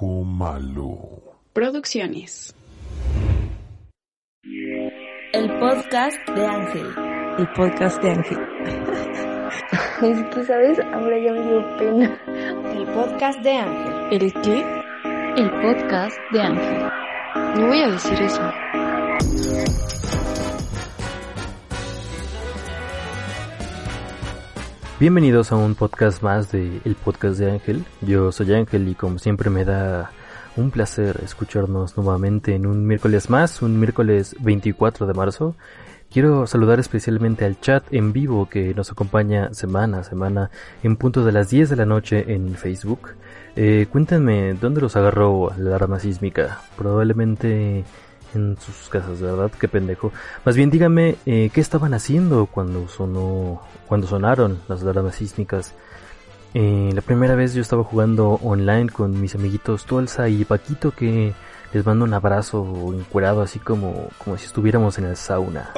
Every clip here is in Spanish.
Ojo Malo. Producciones. El podcast de Ángel. El podcast de Ángel. es que, ¿sabes? Ahora ya me dio pena. El podcast de Ángel. ¿El qué? El podcast de Ángel. No voy a decir eso. Bienvenidos a un podcast más de El Podcast de Ángel. Yo soy Ángel y como siempre me da un placer escucharnos nuevamente en un miércoles más, un miércoles 24 de marzo. Quiero saludar especialmente al chat en vivo que nos acompaña semana a semana en punto de las 10 de la noche en Facebook. Eh, cuéntenme dónde los agarró la alarma sísmica. Probablemente en sus casas, ¿verdad? Qué pendejo. Más bien díganme eh, qué estaban haciendo cuando sonó, cuando sonaron las alarmas sísmicas. Eh, la primera vez yo estaba jugando online con mis amiguitos Tolsa y Paquito que les mando un abrazo encuerado así como, como si estuviéramos en el sauna.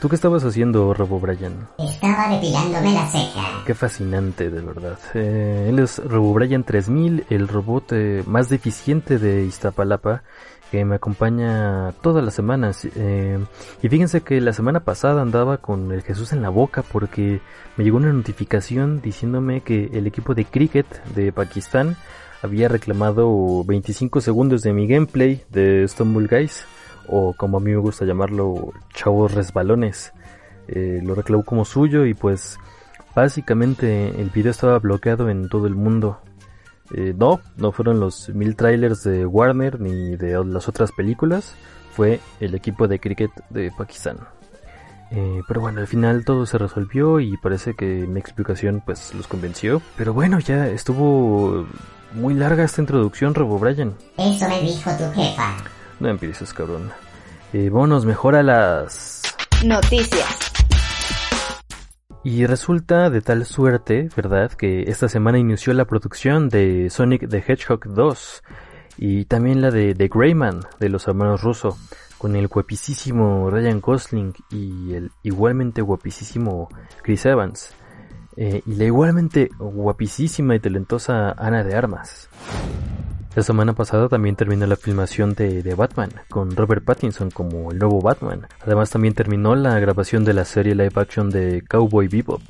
¿Tú qué estabas haciendo, Robo Brian? Estaba depilándome la ceja. Qué fascinante, de verdad. Eh, él es Robo Brian 3000, el robot eh, más deficiente de Iztapalapa, que me acompaña todas las semanas. Eh, y fíjense que la semana pasada andaba con el Jesús en la boca porque me llegó una notificación diciéndome que el equipo de cricket de Pakistán había reclamado 25 segundos de mi gameplay de Stumble Guys o como a mí me gusta llamarlo, chavos resbalones. Eh, lo reclamó como suyo y pues básicamente el video estaba bloqueado en todo el mundo. Eh, no, no fueron los mil trailers de Warner ni de las otras películas, fue el equipo de cricket de Pakistán. Eh, pero bueno, al final todo se resolvió y parece que mi explicación pues los convenció. Pero bueno, ya estuvo muy larga esta introducción, Robo Brian. Eso me dijo tu jefa. No empieces, cabrón. Eh, vámonos mejor a las... Noticias. Y resulta de tal suerte, ¿verdad?, que esta semana inició la producción de Sonic the Hedgehog 2 y también la de The Greyman de los hermanos Russo, con el guapísimo Ryan Gosling y el igualmente guapísimo Chris Evans. Eh, y la igualmente guapísima y talentosa Ana de Armas. La semana pasada también terminó la filmación de, de, Batman, con Robert Pattinson como el nuevo Batman. Además también terminó la grabación de la serie live action de Cowboy Bebop.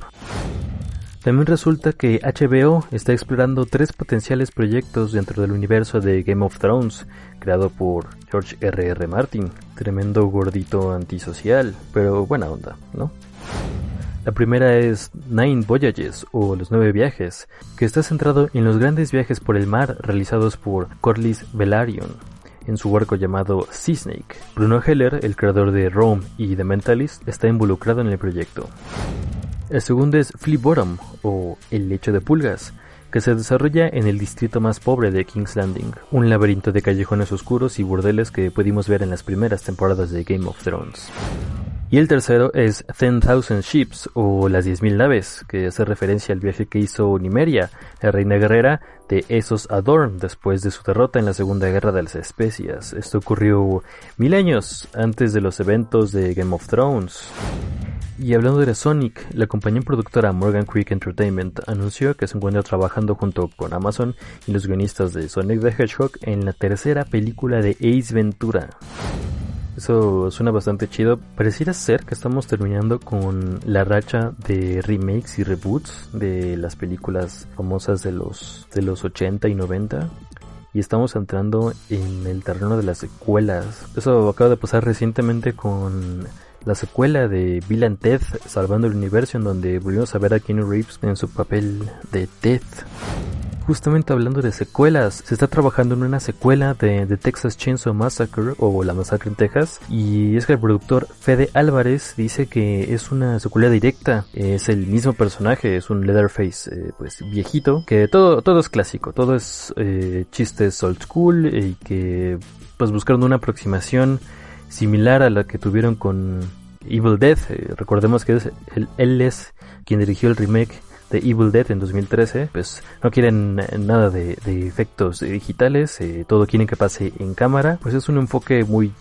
También resulta que HBO está explorando tres potenciales proyectos dentro del universo de Game of Thrones, creado por George R.R. R. Martin, tremendo gordito antisocial, pero buena onda, ¿no? La primera es Nine Voyages o Los Nueve Viajes, que está centrado en los grandes viajes por el mar realizados por Corlys Velaryon en su barco llamado Sea Snake. Bruno Heller, el creador de Rome y The Mentalist, está involucrado en el proyecto. El segundo es Flea Bottom o El Lecho de Pulgas, que se desarrolla en el distrito más pobre de King's Landing, un laberinto de callejones oscuros y burdeles que pudimos ver en las primeras temporadas de Game of Thrones. Y el tercero es Ten Thousand Ships o las 10.000 naves, que hace referencia al viaje que hizo Nimeria, la reina guerrera de Esos Adorn después de su derrota en la Segunda Guerra de las Especias. Esto ocurrió mil años antes de los eventos de Game of Thrones. Y hablando de Sonic, la compañía productora Morgan Creek Entertainment anunció que se encuentra trabajando junto con Amazon y los guionistas de Sonic the Hedgehog en la tercera película de Ace Ventura. Eso suena bastante chido. Pareciera ser que estamos terminando con la racha de remakes y reboots de las películas famosas de los, de los 80 y 90. Y estamos entrando en el terreno de las secuelas. Eso acaba de pasar recientemente con la secuela de Bill and Ted Salvando el Universo, en donde volvimos a ver a Keanu Reeves en su papel de Ted. Justamente hablando de secuelas, se está trabajando en una secuela de, The Texas Chainsaw Massacre o La Masacre en Texas y es que el productor Fede Álvarez dice que es una secuela directa, es el mismo personaje, es un Leatherface eh, pues viejito, que todo, todo es clásico, todo es eh, chistes old school y que pues buscando una aproximación similar a la que tuvieron con Evil Dead, eh, recordemos que es, él es quien dirigió el remake de Evil Dead en 2013, pues no quieren nada de, de efectos digitales, eh, todo quieren que pase en cámara, pues es un enfoque muy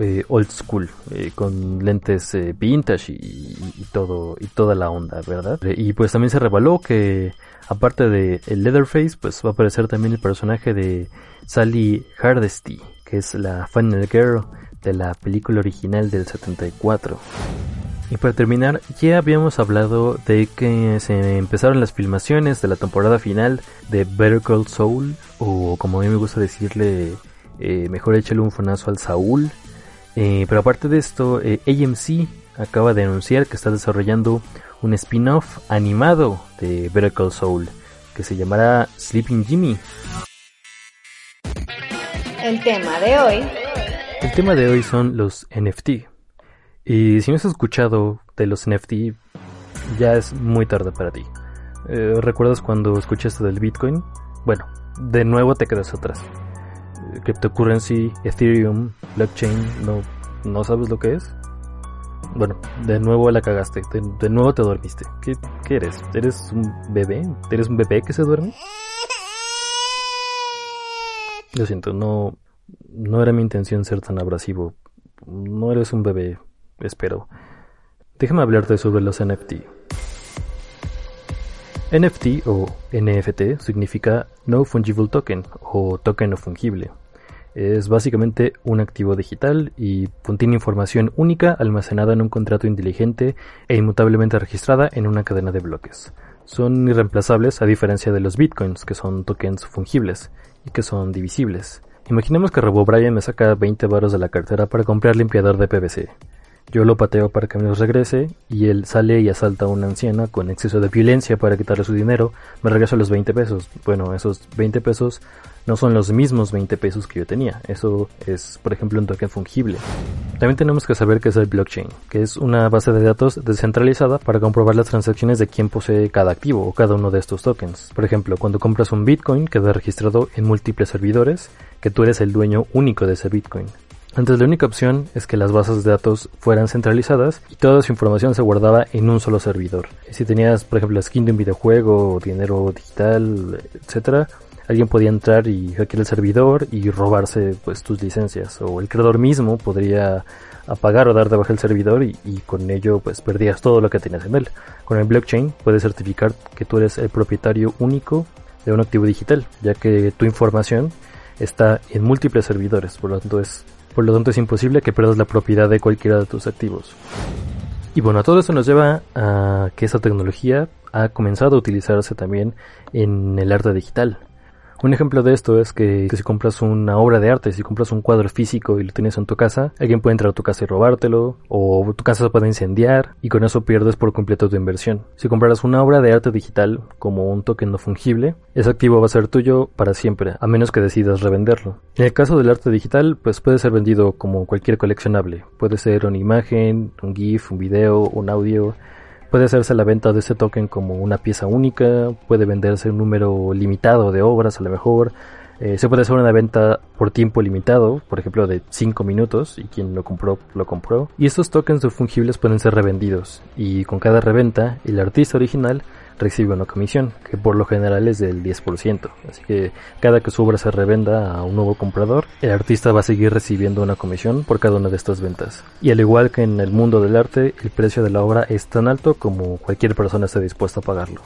eh, old school, eh, con lentes eh, vintage y, y, todo y toda la onda, ¿verdad? Y pues también se reveló que aparte de el Leatherface, pues va a aparecer también el personaje de Sally Hardesty, que es la Final Girl de la película original del 74. Y para terminar, ya habíamos hablado de que se empezaron las filmaciones de la temporada final de Better Call Saul, o como a mí me gusta decirle, eh, mejor échale un fonazo al Saúl. Eh, pero aparte de esto, eh, AMC acaba de anunciar que está desarrollando un spin-off animado de Better Call Saul, que se llamará Sleeping Jimmy. El tema de hoy. El tema de hoy son los NFT. Y si no has escuchado de los NFT, ya es muy tarde para ti. Eh, ¿Recuerdas cuando escuchaste del Bitcoin? Bueno, de nuevo te quedas atrás. Eh, cryptocurrency, Ethereum, blockchain, ¿no, ¿no sabes lo que es? Bueno, de nuevo la cagaste, de, de nuevo te dormiste. ¿Qué, ¿Qué eres? ¿Eres un bebé? ¿Eres un bebé que se duerme? Lo siento, no, no era mi intención ser tan abrasivo. No eres un bebé, espero. Déjame hablarte sobre los NFT. NFT o NFT significa No Fungible Token o token no fungible. Es básicamente un activo digital y contiene información única almacenada en un contrato inteligente e inmutablemente registrada en una cadena de bloques. Son irreemplazables a diferencia de los bitcoins, que son tokens fungibles y que son divisibles. Imaginemos que Robo Brian me saca 20 baros de la cartera para comprar limpiador de PVC. Yo lo pateo para que me los regrese y él sale y asalta a una anciana con exceso de violencia para quitarle su dinero. Me regreso los 20 pesos. Bueno, esos 20 pesos no son los mismos 20 pesos que yo tenía. Eso es, por ejemplo, un token fungible. También tenemos que saber qué es el blockchain, que es una base de datos descentralizada para comprobar las transacciones de quién posee cada activo o cada uno de estos tokens. Por ejemplo, cuando compras un Bitcoin queda registrado en múltiples servidores, que tú eres el dueño único de ese Bitcoin. Antes la única opción es que las bases de datos fueran centralizadas y toda su información se guardaba en un solo servidor. Si tenías, por ejemplo, skin de un videojuego, dinero digital, etcétera, alguien podía entrar y hackear el servidor y robarse pues tus licencias o el creador mismo podría apagar o dar de baja el servidor y, y, con ello pues perdías todo lo que tenías en él. Con el blockchain puedes certificar que tú eres el propietario único de un activo digital, ya que tu información está en múltiples servidores, por lo tanto es por lo tanto es imposible que pierdas la propiedad de cualquiera de tus activos. Y bueno, todo eso nos lleva a que esa tecnología ha comenzado a utilizarse también en el arte digital. Un ejemplo de esto es que, si compras una obra de arte, si compras un cuadro físico y lo tienes en tu casa, alguien puede entrar a tu casa y robártelo, o tu casa se puede incendiar y con eso pierdes por completo tu inversión. Si compraras una obra de arte digital como un token no fungible, ese activo va a ser tuyo para siempre, a menos que decidas revenderlo. En el caso del arte digital, pues puede ser vendido como cualquier coleccionable. Puede ser una imagen, un GIF, un video, un audio, Puede hacerse la venta de ese token como una pieza única, puede venderse un número limitado de obras a lo mejor, eh, se puede hacer una venta por tiempo limitado, por ejemplo de 5 minutos, y quien lo compró, lo compró. Y estos tokens fungibles pueden ser revendidos, y con cada reventa, el artista original recibe una comisión, que por lo general es del 10%. Así que cada que su obra se revenda a un nuevo comprador, el artista va a seguir recibiendo una comisión por cada una de estas ventas. Y al igual que en el mundo del arte, el precio de la obra es tan alto como cualquier persona esté dispuesta a pagarlo.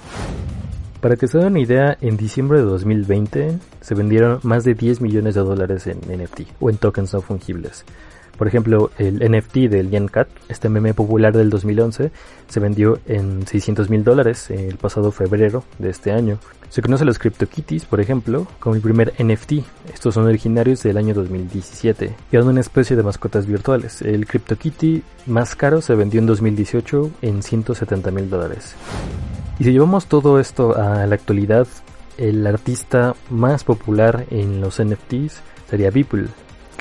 Para que se den una idea, en diciembre de 2020 se vendieron más de 10 millones de dólares en NFT o en tokens no fungibles. Por ejemplo, el NFT del Yen Cat, este meme popular del 2011, se vendió en 600 mil dólares el pasado febrero de este año. Se conocen los CryptoKitties, por ejemplo, como el primer NFT. Estos son originarios del año 2017 y eran una especie de mascotas virtuales. El CryptoKitty más caro se vendió en 2018 en 170 mil dólares. Y si llevamos todo esto a la actualidad, el artista más popular en los NFTs sería Beeple,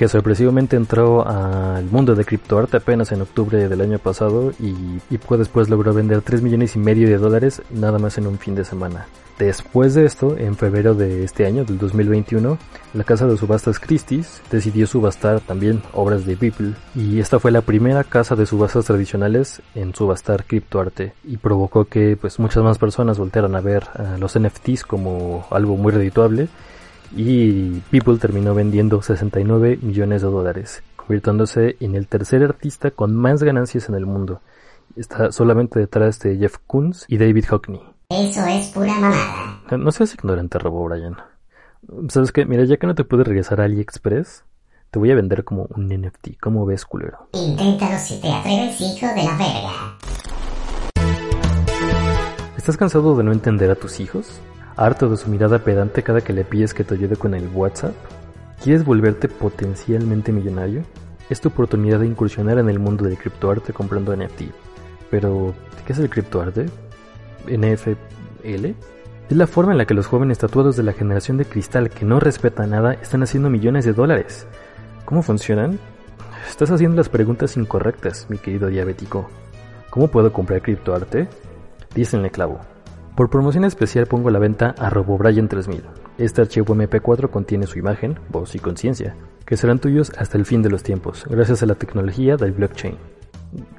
que sorpresivamente entró al mundo de criptoarte apenas en octubre del año pasado y, y después logró vender 3 millones y medio de dólares nada más en un fin de semana. Después de esto, en febrero de este año, del 2021, la casa de subastas Christie's decidió subastar también obras de Beeple y esta fue la primera casa de subastas tradicionales en subastar criptoarte y provocó que pues muchas más personas voltearan a ver a los NFTs como algo muy redituable y People terminó vendiendo 69 millones de dólares, convirtiéndose en el tercer artista con más ganancias en el mundo. Está solamente detrás de Jeff Koons y David Hockney. Eso es pura mamada. No seas ignorante, Robo Brian. ¿Sabes qué? Mira, ya que no te puedes regresar a AliExpress, te voy a vender como un NFT. ¿Cómo ves, culero? Inténtalo si te atreves, hijo de la verga. ¿Estás cansado de no entender a tus hijos? ¿Harto de su mirada pedante cada que le pides que te ayude con el WhatsApp? ¿Quieres volverte potencialmente millonario? Es tu oportunidad de incursionar en el mundo del criptoarte comprando NFT. Pero, ¿qué es el criptoarte? ¿NFL? Es la forma en la que los jóvenes tatuados de la generación de cristal que no respeta nada están haciendo millones de dólares. ¿Cómo funcionan? Estás haciendo las preguntas incorrectas, mi querido diabético. ¿Cómo puedo comprar criptoarte? Dícenle clavo. Por promoción especial pongo a la venta a RoboBrian 3000. Este archivo MP4 contiene su imagen, voz y conciencia, que serán tuyos hasta el fin de los tiempos, gracias a la tecnología del blockchain.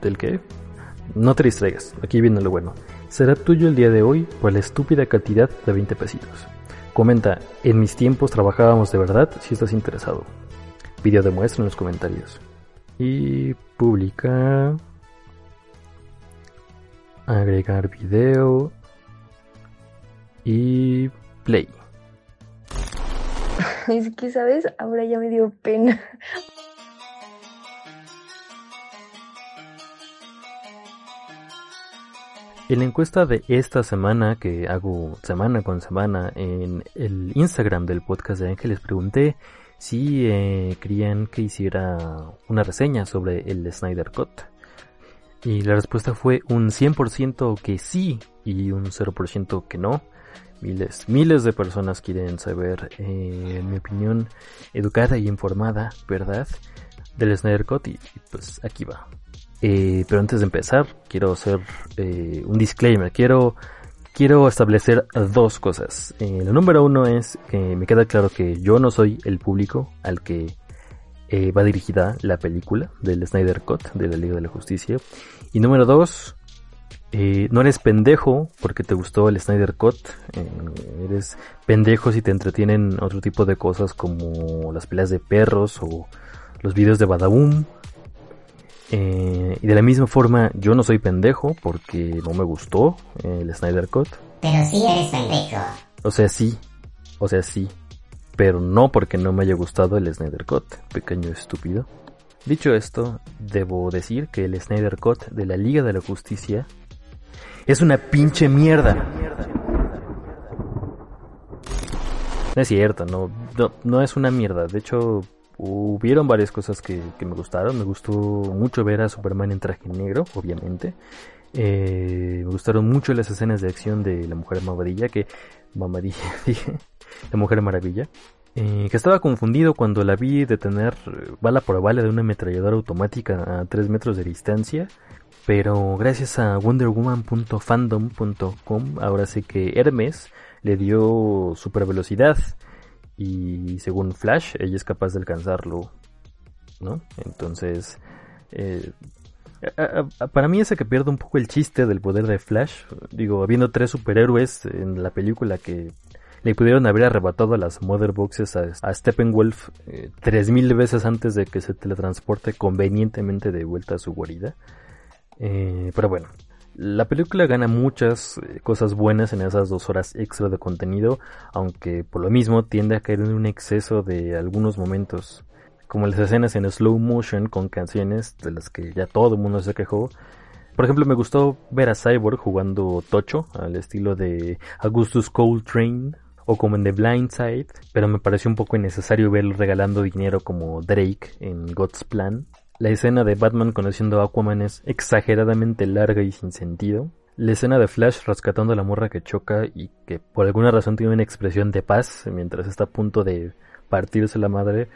¿Del qué? No te distraigas, aquí viene lo bueno. Será tuyo el día de hoy por la estúpida cantidad de 20 pesitos. Comenta, en mis tiempos trabajábamos de verdad si estás interesado. Video de muestra en los comentarios. Y publica agregar video y play. Es que, ¿sabes? Ahora ya me dio pena. En la encuesta de esta semana que hago semana con semana en el Instagram del podcast de Ángeles pregunté si eh, querían que hiciera una reseña sobre el Snyder Cut. Y la respuesta fue un 100% que sí y un 0% que no. Miles, miles de personas quieren saber, eh, en mi opinión, educada y informada, ¿verdad? Del Snyder Cut y, pues aquí va. Eh, pero antes de empezar, quiero hacer eh, un disclaimer. Quiero, quiero establecer dos cosas. la número uno es que me queda claro que yo no soy el público al que va dirigida la película del Snyder Cut de la Liga de la Justicia. Y número dos, eh, no eres pendejo porque te gustó el Snyder Cut. Eh, eres pendejo si te entretienen otro tipo de cosas como las peleas de perros o los videos de Badaboom. Eh, y de la misma forma, yo no soy pendejo porque no me gustó el Snyder Cut. Pero sí eres pendejo. O sea, sí. O sea, sí. Pero no porque no me haya gustado el Snyder Cut, pequeño estúpido. Dicho esto, debo decir que el Snyder Cut de la Liga de la Justicia es una pinche mierda. No es cierto, no, no, es una mierda. De hecho, hubieron varias cosas que, me gustaron. Me gustó mucho ver a Superman en traje negro, obviamente. Eh, me gustaron mucho las escenas de acción de la Mujer Maravilla, que... Mamadilla, dije. La Mujer Maravilla. Eh, que estaba confundido cuando la vi detener bala por bala de una ametralladora automática a 3 metros de distancia. Pero gracias a wonderwoman.fandom.com ahora sé que Hermes le dio super velocidad y según Flash ella es capaz de alcanzarlo, ¿no? Entonces, eh, para mí ese que pierde un poco el chiste del poder de Flash, digo, habiendo tres superhéroes en la película que le pudieron haber arrebatado las Mother Boxes a, a Steppenwolf eh, tres mil veces antes de que se teletransporte convenientemente de vuelta a su guarida. Eh, pero bueno, la película gana muchas eh, cosas buenas en esas dos horas extra de contenido, aunque por lo mismo tiende a caer en un exceso de algunos momentos, como las escenas en slow motion con canciones de las que ya todo el mundo se quejó. Por ejemplo, me gustó ver a Cyborg jugando tocho al estilo de Augustus Coltrane o como en The Blind Side, pero me pareció un poco innecesario verlo regalando dinero como Drake en God's Plan. La escena de Batman conociendo a Aquaman es exageradamente larga y sin sentido. La escena de Flash rescatando a la morra que choca y que por alguna razón tiene una expresión de paz mientras está a punto de partirse la madre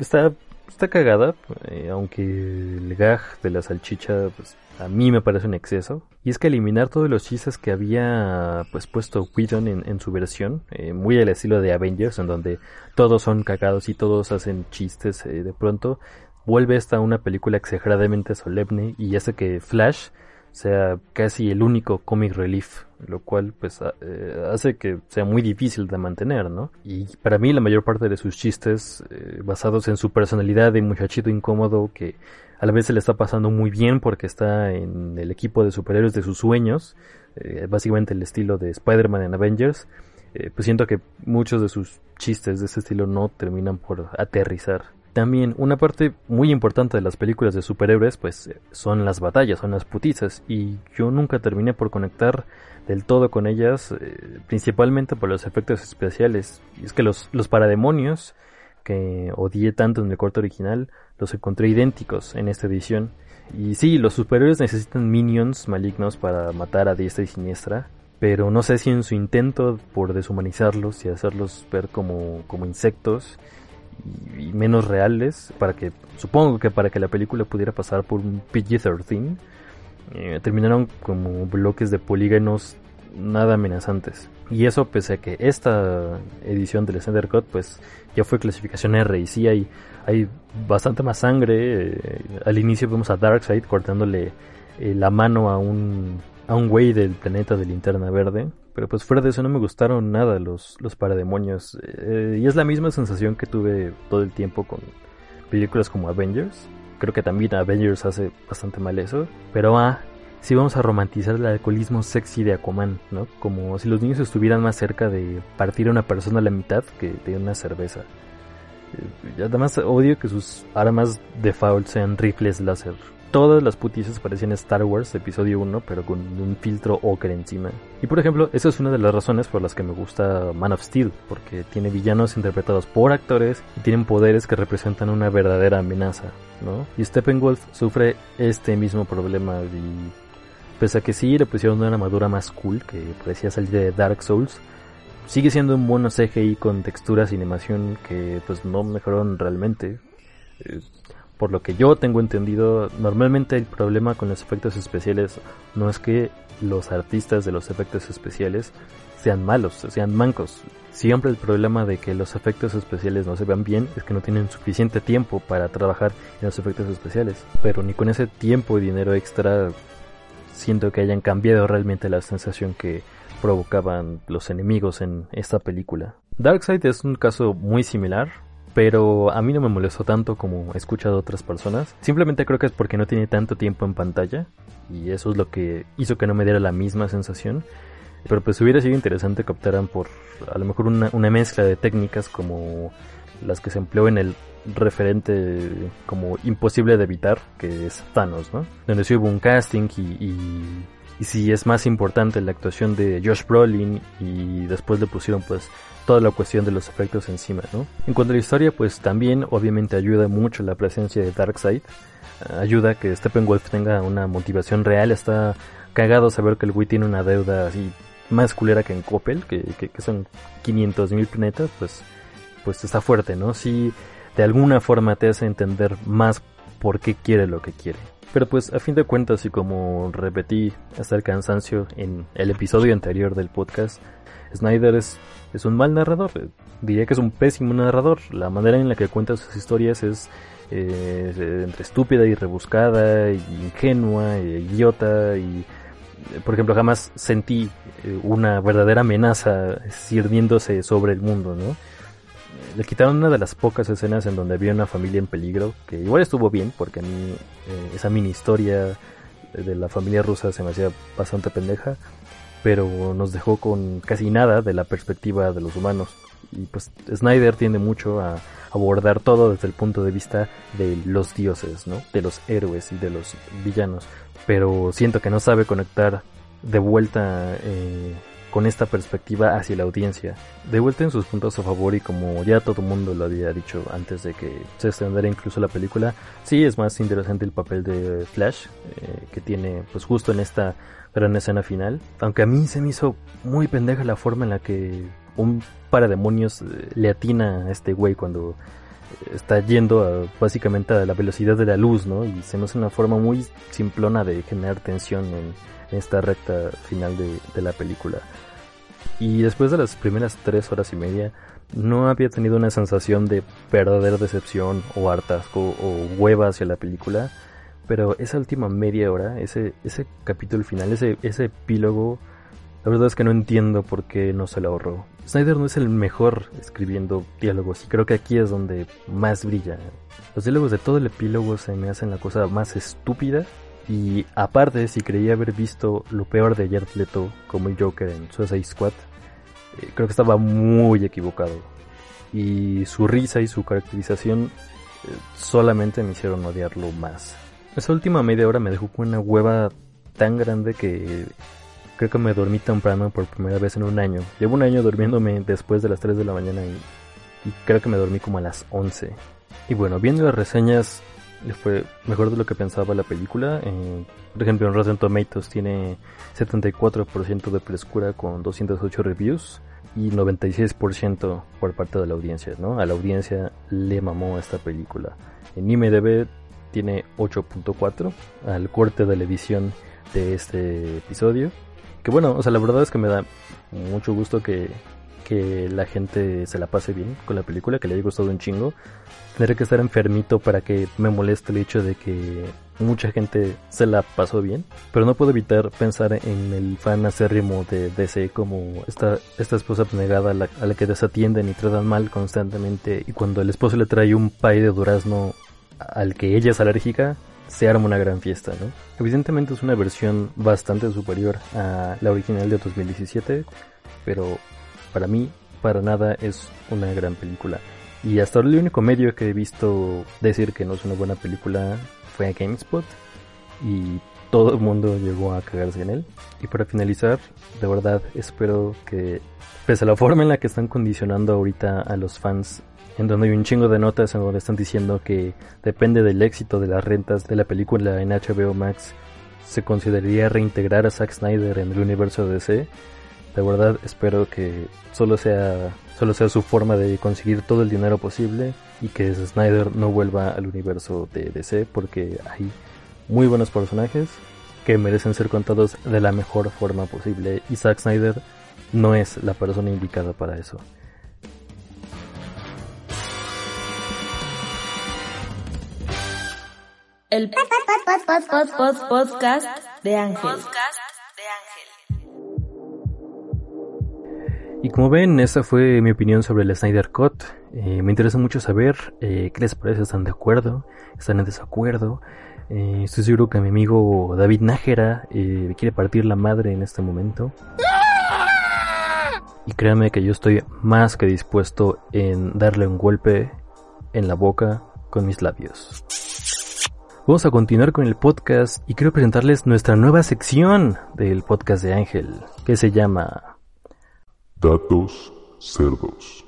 está, está cagada, eh, aunque el gag de la salchicha pues, a mí me parece un exceso. Y es que eliminar todos los chistes que había pues puesto Whedon en, su versión, eh, muy al estilo de Avengers, en donde todos son cagados y todos hacen chistes eh, de pronto, vuelve esta una película exageradamente solemne y hace que Flash sea casi el único comic relief, lo cual pues eh, hace que sea muy difícil de mantener, ¿no? Y para mí la mayor parte de sus chistes eh, basados en su personalidad de muchachito incómodo que a la vez se le está pasando muy bien porque está en el equipo de superhéroes de sus sueños, eh, básicamente el estilo de Spider-Man en Avengers, pues siento que muchos de sus chistes de ese estilo no terminan por aterrizar. También una parte muy importante de las películas de superhéroes pues son las batallas, son las putizas y yo nunca terminé por conectar del todo con ellas, eh, principalmente por los efectos especiales. Y es que los, los parademonios que odié tanto en el corto original los encontré idénticos en esta edición. Y sí, los superhéroes necesitan minions malignos para matar a diestra y siniestra, pero no sé si en su intento por deshumanizarlos y hacerlos ver como, como insectos, y, menos reales para que supongo que para que la película pudiera pasar por un PG-13 eh, terminaron como bloques de polígonos nada amenazantes. Y eso pese a que esta edición del Snyder Cut pues ya fue clasificación R y sí hay, hay bastante más sangre eh, al inicio vemos a Darkseid cortándole eh, la mano a un a un güey del planeta de linterna verde pero pues fuera de eso no me gustaron nada los, los parademonios. Eh, y es la misma sensación que tuve todo el tiempo con películas como Avengers. Creo que también Avengers hace bastante mal eso. Pero ah, si vamos a romantizar el alcoholismo sexy de Aquaman, ¿no? Como si los niños estuvieran más cerca de partir a una persona a la mitad que de una cerveza. Eh, además odio que sus armas de foul sean rifles láser todas las putizas parecían Star Wars episodio 1, pero con un filtro ocre encima. Y por ejemplo, esa es una de las razones por las que me gusta Man of Steel, porque tiene villanos interpretados por actores y tienen poderes que representan una verdadera amenaza, ¿no? Y Steppenwolf sufre este mismo problema y pese a que sí le pusieron una armadura más cool que parecía salir de Dark Souls, sigue siendo un buen CGI con texturas y animación que pues no mejoraron realmente. Por lo que yo tengo entendido, normalmente el problema con los efectos especiales no es que los artistas de los efectos especiales sean malos, sean mancos. Siempre el problema de que los efectos especiales no se vean bien es que no tienen suficiente tiempo para trabajar en los efectos especiales. Pero ni con ese tiempo y dinero extra siento que hayan cambiado realmente la sensación que provocaban los enemigos en esta película. Darkseid es un caso muy similar, pero a mí no me molestó tanto como he escuchado a otras personas. Simplemente creo que es porque no tiene tanto tiempo en pantalla y eso es lo que hizo que no me diera la misma sensación. Pero pues hubiera sido interesante que optaran por a lo mejor una, mezcla de técnicas como las que se empleó en el referente como imposible de evitar, que es Thanos, ¿no? Donde sí hubo un casting y, y, y sí es más importante la actuación de Josh Brolin y después le pusieron pues toda la cuestión de los efectos encima, ¿no? En cuanto a la historia, pues también obviamente ayuda mucho la presencia de Darkseid. ayuda a que Steppenwolf tenga una motivación real. Está cagado saber que el güey tiene una deuda así más culera que en Coppel, que, que, son 500 mil planetas, pues, pues está fuerte, ¿no? Si de alguna forma te hace entender más por qué quiere lo que quiere. Pero pues a fin de cuentas y como repetí hasta el cansancio en el episodio anterior del podcast, Snyder es, es un mal narrador. Diría que es un pésimo narrador. La manera en la que cuenta sus historias es eh, entre estúpida y rebuscada, ingenua, y idiota, y por ejemplo jamás sentí eh, una verdadera amenaza sirviéndose sobre el mundo, ¿no? Le quitaron una de las pocas escenas en donde había una familia en peligro, que igual estuvo bien, porque a mí eh, esa mini historia de la familia rusa se me hacía bastante pendeja pero nos dejó con casi nada de la perspectiva de los humanos. Y pues Snyder tiende mucho a abordar todo desde el punto de vista de los dioses, ¿no? De los héroes y de los villanos. Pero siento que no sabe conectar de vuelta eh, con esta perspectiva hacia la audiencia. De vuelta en sus puntos a favor y como ya todo el mundo lo había dicho antes de que se estrenara incluso la película, sí es más interesante el papel de Flash, eh, que tiene pues justo en esta gran escena final. Aunque a mí se me hizo muy pendeja la forma en la que un parademonios eh, le atina a este güey cuando está yendo básicamente a la velocidad de la luz, ¿no? Y se me hace una forma muy simplona de generar tensión en, esta recta final de, la película. Y después de las primeras tres horas y media, no había tenido una sensación de verdadera decepción o hartazgo o hueva hacia la película Pero esa última media hora, ese, ese capítulo final, ese, ese epílogo, la verdad es que no entiendo por qué no se lo ahorró. Snyder no es el mejor escribiendo diálogos y creo que aquí es donde más brilla. Los diálogos de todo el epílogo se me hacen la cosa más estúpida y aparte si creía haber visto lo peor de Jared Leto como el Joker en Suicide Squad, eh, creo que estaba muy equivocado. Y su risa y su caracterización eh, solamente me hicieron odiarlo más. Esa última media hora me dejó con una hueva tan grande que creo que me dormí temprano por primera vez en un año. Llevo un año durmiéndome después de las 3 de la mañana y, creo que me dormí como a las 11. Y bueno, viendo las reseñas, le fue mejor de lo que pensaba la película. Eh, por ejemplo, en Rotten Tomatoes tiene 74% de frescura con 208 reviews y 96% por parte de la audiencia, ¿no? A la audiencia le mamó esta película. En IMDb tiene 8.4 al corte de la edición de este episodio. Que bueno, o sea, la verdad es que me da mucho gusto que, que la gente se la pase bien con la película, que le haya gustado un chingo. Tendré que estar enfermito para que me moleste el hecho de que mucha gente se la pasó bien, pero no puedo evitar pensar en el fan acérrimo de DC como esta, esta esposa negada a la, a la que desatienden y tratan mal constantemente y cuando el esposo le trae un pay de durazno al que ella es alérgica, se arma una gran fiesta, ¿no? Evidentemente es una versión bastante superior a la original de 2017, pero para mí para nada es una gran película. Y hasta ahora el único medio que he visto decir que no es una buena película fue a GameSpot y todo el mundo llegó a cagarse en él. Y para finalizar, de verdad espero que, pese a la forma en la que están condicionando ahorita a los fans, en donde hay un chingo de notas en donde están diciendo que depende del éxito de las rentas de la película en HBO Max, se consideraría reintegrar a Zack Snyder en el universo de DC. De verdad espero que solo sea, solo sea su forma de conseguir todo el dinero posible y que Snyder no vuelva al universo de DC porque hay muy buenos personajes que merecen ser contados de la mejor forma posible y Zack Snyder no es la persona indicada para eso. El podcast de Ángel. Y como ven, esa fue mi opinión sobre el Snyder Cut. Eh, me interesa mucho saber eh, qué les parece, ¿están de acuerdo? ¿Están en desacuerdo? Eh, estoy seguro que mi amigo David Nájera eh, quiere partir la madre en este momento. Y créanme que yo estoy más que dispuesto en darle un golpe en la boca con mis labios. Vamos a continuar con el podcast y quiero presentarles nuestra nueva sección del podcast de Ángel, que se llama Datos cerdos.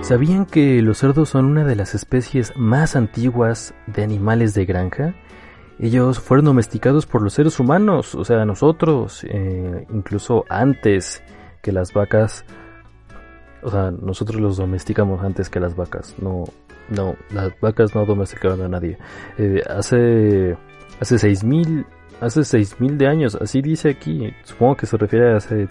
¿Sabían que los cerdos son una de las especies más antiguas de animales de granja? Ellos fueron domesticados por los seres humanos, o sea, nosotros, eh, incluso antes que las vacas. O sea, nosotros los domesticamos antes que las vacas. No, no, las vacas no domesticaron a nadie. Eh, hace, hace seis mil, hace seis mil de años, así dice aquí. Supongo que se refiere a hace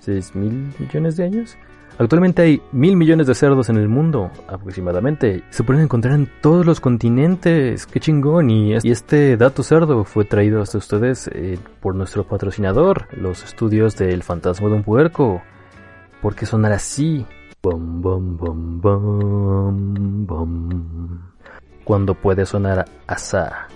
seis mil millones de años. Actualmente hay mil millones de cerdos en el mundo, aproximadamente. Se pueden encontrar en todos los continentes. ¡Qué chingón! Y este dato cerdo fue traído hasta ustedes eh, por nuestro patrocinador, los estudios del fantasma de un puerco. ¿Por qué sonar así? Bom, bom, bom, bom, bom. Cuando puede sonar asá.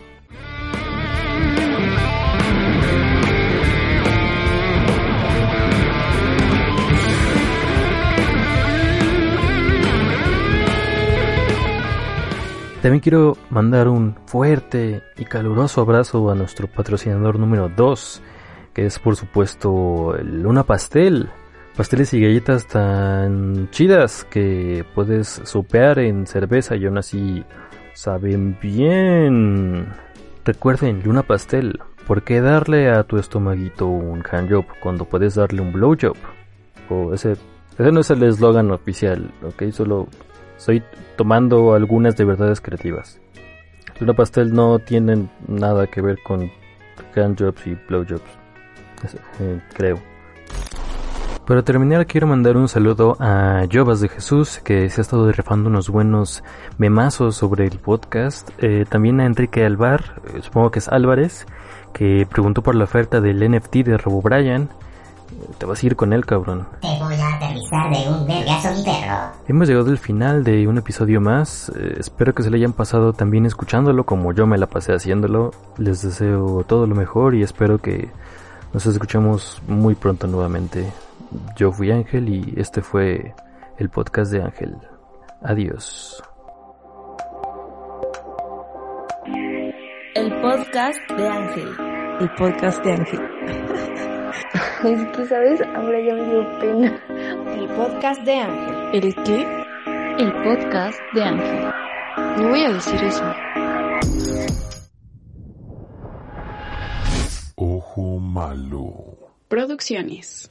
También quiero mandar un fuerte y caluroso abrazo a nuestro patrocinador número 2, que es por supuesto Luna Pastel. Pasteles y galletas tan chidas que puedes sopear en cerveza y aún así saben bien. Recuerden, Luna Pastel, ¿por qué darle a tu estomaguito un handjob cuando puedes darle un blowjob? O ese, ese no es el eslogan oficial, ok, solo estoy tomando algunas de verdades creativas. Luna Pastel no tienen nada que ver con handjobs y blowjobs, eh, creo. Para terminar quiero mandar un saludo a Jovas de Jesús que se ha estado rifando unos buenos memazos sobre el podcast. Eh, también a Enrique Alvar, eh, supongo que es Álvarez, que preguntó por la oferta del NFT de Robo Brian. Te vas a ir con él, cabrón. Te voy a aterrizar de un vergazo mi perro. Hemos llegado al final de un episodio más. Eh, espero que se le hayan pasado también escuchándolo como yo me la pasé haciéndolo. Les deseo todo lo mejor y espero que nos escuchemos muy pronto nuevamente. Yo fui Ángel y este fue el podcast de Ángel. Adiós. El podcast de Ángel. El podcast de Ángel. Es que, ¿sabes? Ahora ya me dio pena. El podcast de Ángel. ¿El qué? El podcast de Ángel. No voy a decir eso. Ojo malo. Producciones.